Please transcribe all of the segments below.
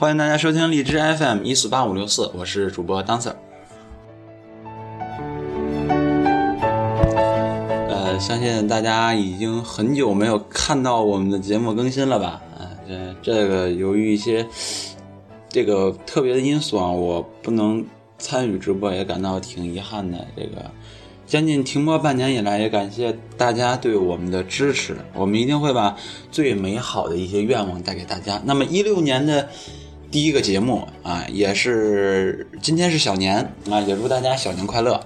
欢迎大家收听荔枝 FM 一四八五六四，我是主播 Dancer。呃，相信大家已经很久没有看到我们的节目更新了吧？啊，这这个由于一些这个特别的因素啊，我不能参与直播，也感到挺遗憾的。这个将近停播半年以来，也感谢大家对我们的支持，我们一定会把最美好的一些愿望带给大家。那么一六年的。第一个节目啊，也是今天是小年啊，也祝大家小年快乐。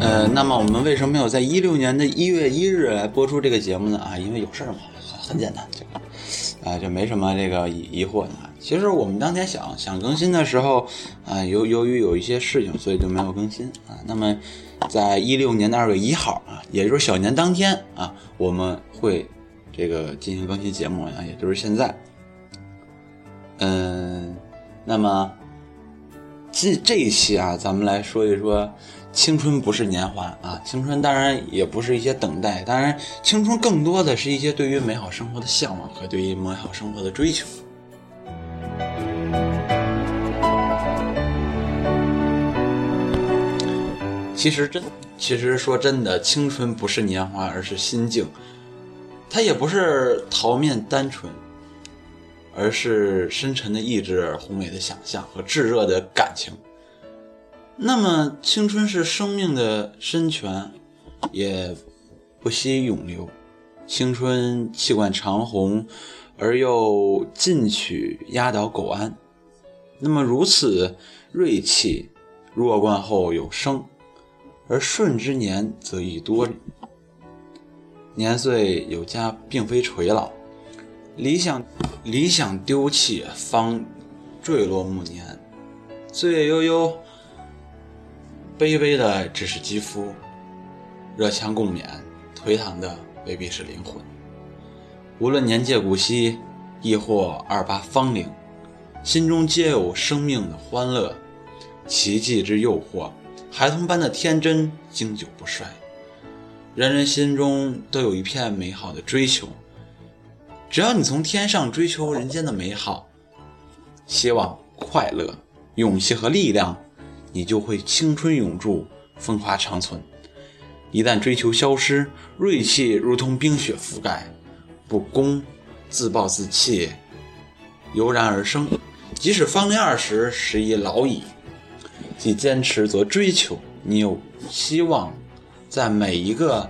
呃，那么我们为什么没有在一六年的一月一日来播出这个节目呢？啊，因为有事儿嘛，很很简单，这个啊就没什么这个疑疑惑的。其实我们当天想想更新的时候啊，由由于有一些事情，所以就没有更新啊。那么在一六年的二月一号啊，也就是小年当天啊，我们会。这个进行更新节目啊，也就是现在，嗯，那么这这一期啊，咱们来说一说青春不是年华啊，青春当然也不是一些等待，当然青春更多的是一些对于美好生活的向往和对于美好生活的追求。其实真，其实说真的，青春不是年华，而是心境。它也不是桃面单纯，而是深沉的意志、宏伟的想象和炙热的感情。那么，青春是生命的深泉，也不惜永留。青春气贯长虹，而又进取压倒苟安。那么，如此锐气，弱冠后有生，而顺之年则已多。年岁有加，并非垂老；理想理想丢弃，方坠落暮年。岁月悠悠，卑微的只是肌肤；热枪共勉，颓唐的未必是灵魂。无论年届古稀，亦或二八芳龄，心中皆有生命的欢乐，奇迹之诱惑，孩童般的天真，经久不衰。人人心中都有一片美好的追求，只要你从天上追求人间的美好、希望、快乐、勇气和力量，你就会青春永驻，风华长存。一旦追求消失，锐气如同冰雪覆盖，不攻自暴自弃，油然而生。即使芳龄二十，时已老矣，既坚持则追求，你有希望。在每一个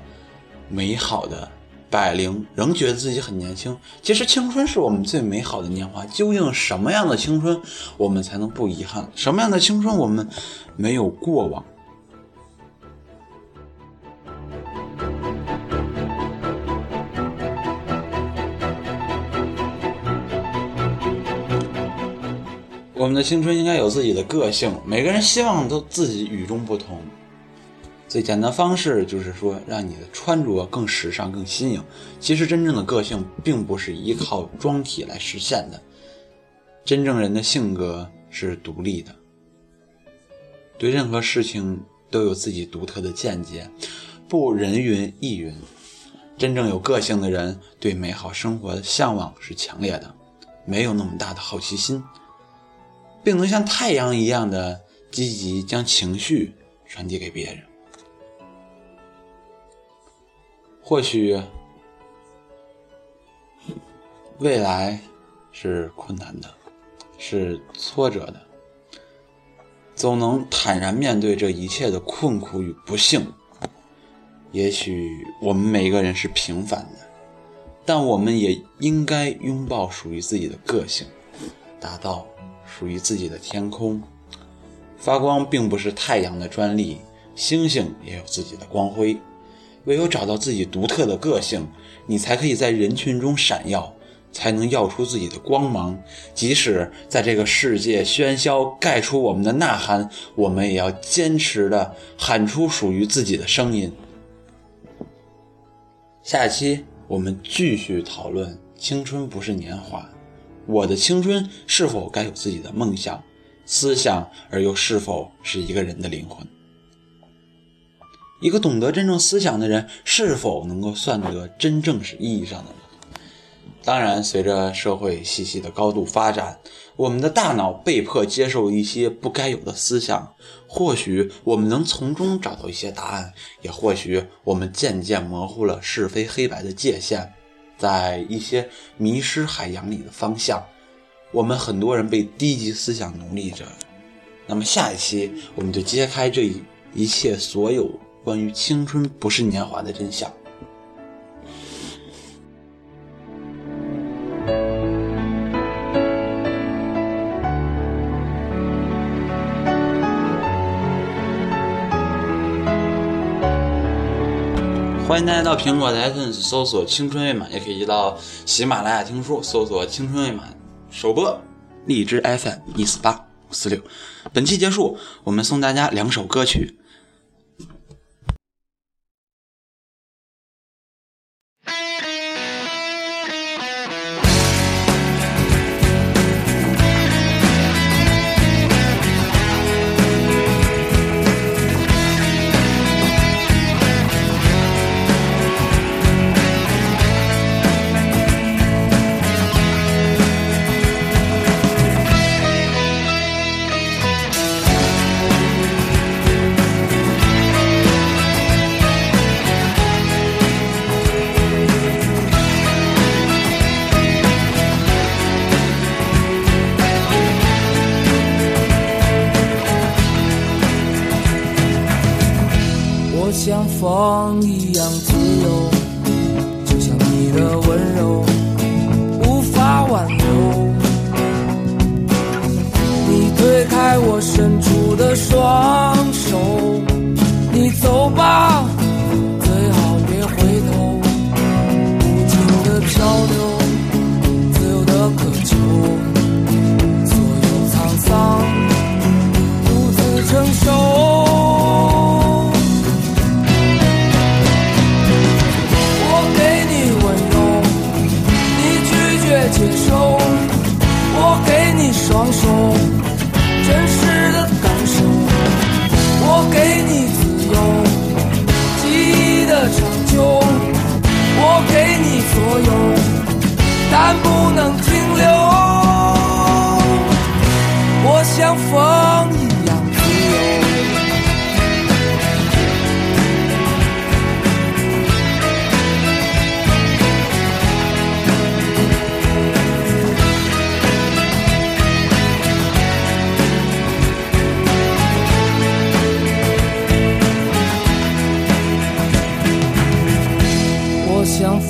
美好的百龄，仍觉得自己很年轻。其实青春是我们最美好的年华。究竟什么样的青春，我们才能不遗憾？什么样的青春，我们没有过往？我们的青春应该有自己的个性。每个人希望都自己与众不同。最简单方式就是说，让你的穿着更时尚、更新颖。其实，真正的个性并不是依靠装体来实现的。真正人的性格是独立的，对任何事情都有自己独特的见解，不人云亦云。真正有个性的人，对美好生活的向往是强烈的，没有那么大的好奇心，并能像太阳一样的积极将情绪传递给别人。或许未来是困难的，是挫折的，总能坦然面对这一切的困苦与不幸。也许我们每一个人是平凡的，但我们也应该拥抱属于自己的个性，达到属于自己的天空。发光并不是太阳的专利，星星也有自己的光辉。唯有找到自己独特的个性，你才可以在人群中闪耀，才能耀出自己的光芒。即使在这个世界喧嚣盖出我们的呐喊，我们也要坚持的喊出属于自己的声音。下期我们继续讨论：青春不是年华，我的青春是否该有自己的梦想、思想，而又是否是一个人的灵魂？一个懂得真正思想的人，是否能够算得真正是意义上的人？当然，随着社会信息的高度发展，我们的大脑被迫接受一些不该有的思想。或许我们能从中找到一些答案，也或许我们渐渐模糊了是非黑白的界限，在一些迷失海洋里的方向。我们很多人被低级思想奴隶着。那么下一期我们就揭开这一切所有关于青春不是年华的真相。欢迎大家到苹果的 iTunes 搜索“青春未满”，也可以到喜马拉雅听书搜索“青春未满”首播，荔枝 FM 一四八五四六。本期结束，我们送大家两首歌曲。像风一样自由，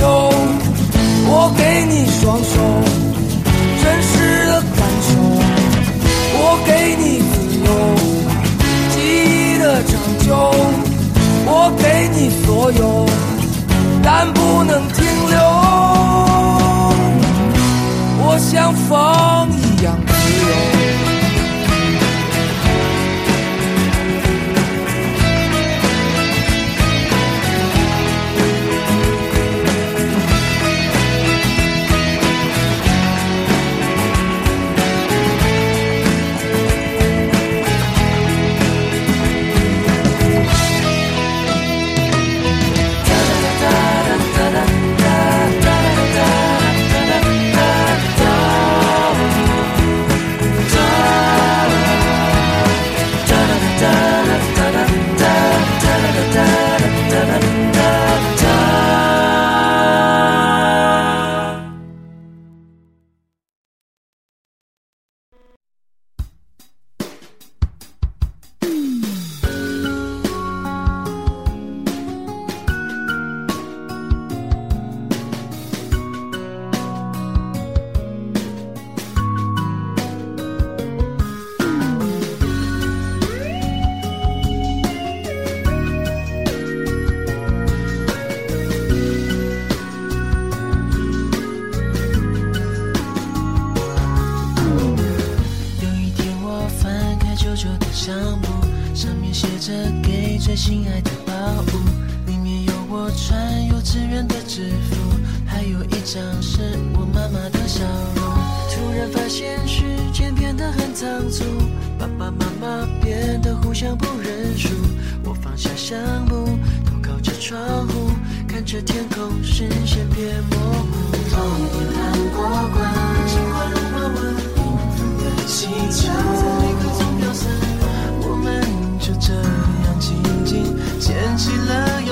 有，我给你双手，真实的感受。我给你自由，记忆的长久。我给你所有，很仓促，爸爸妈妈变得互相不认输。我放下橡木，头靠着窗户，看着天空，视线变模糊。痛也难过关，尽管乱麻木的气球，在每个钟秒散，我们就这样静静牵起了。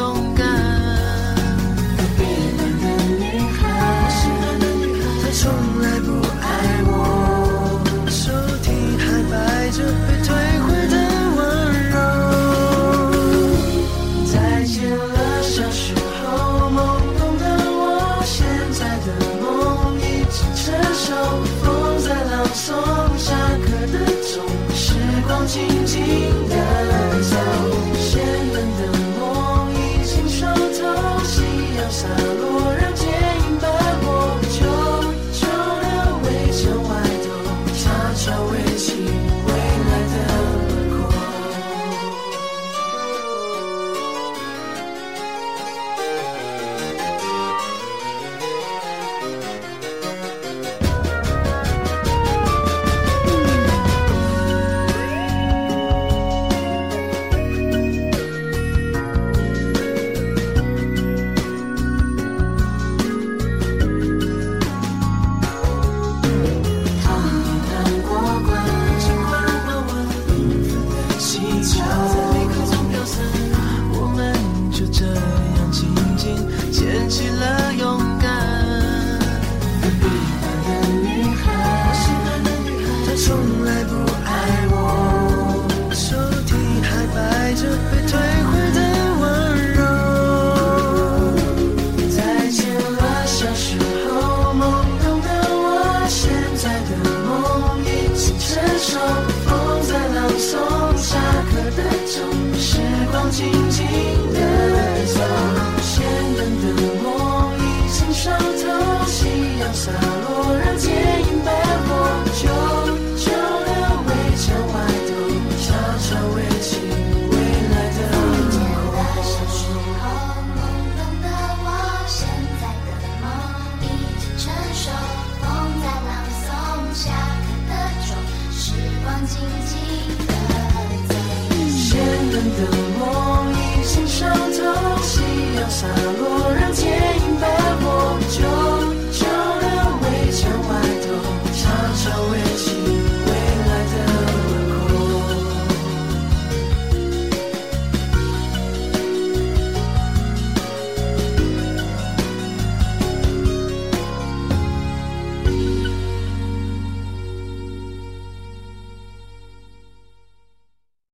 从来不爱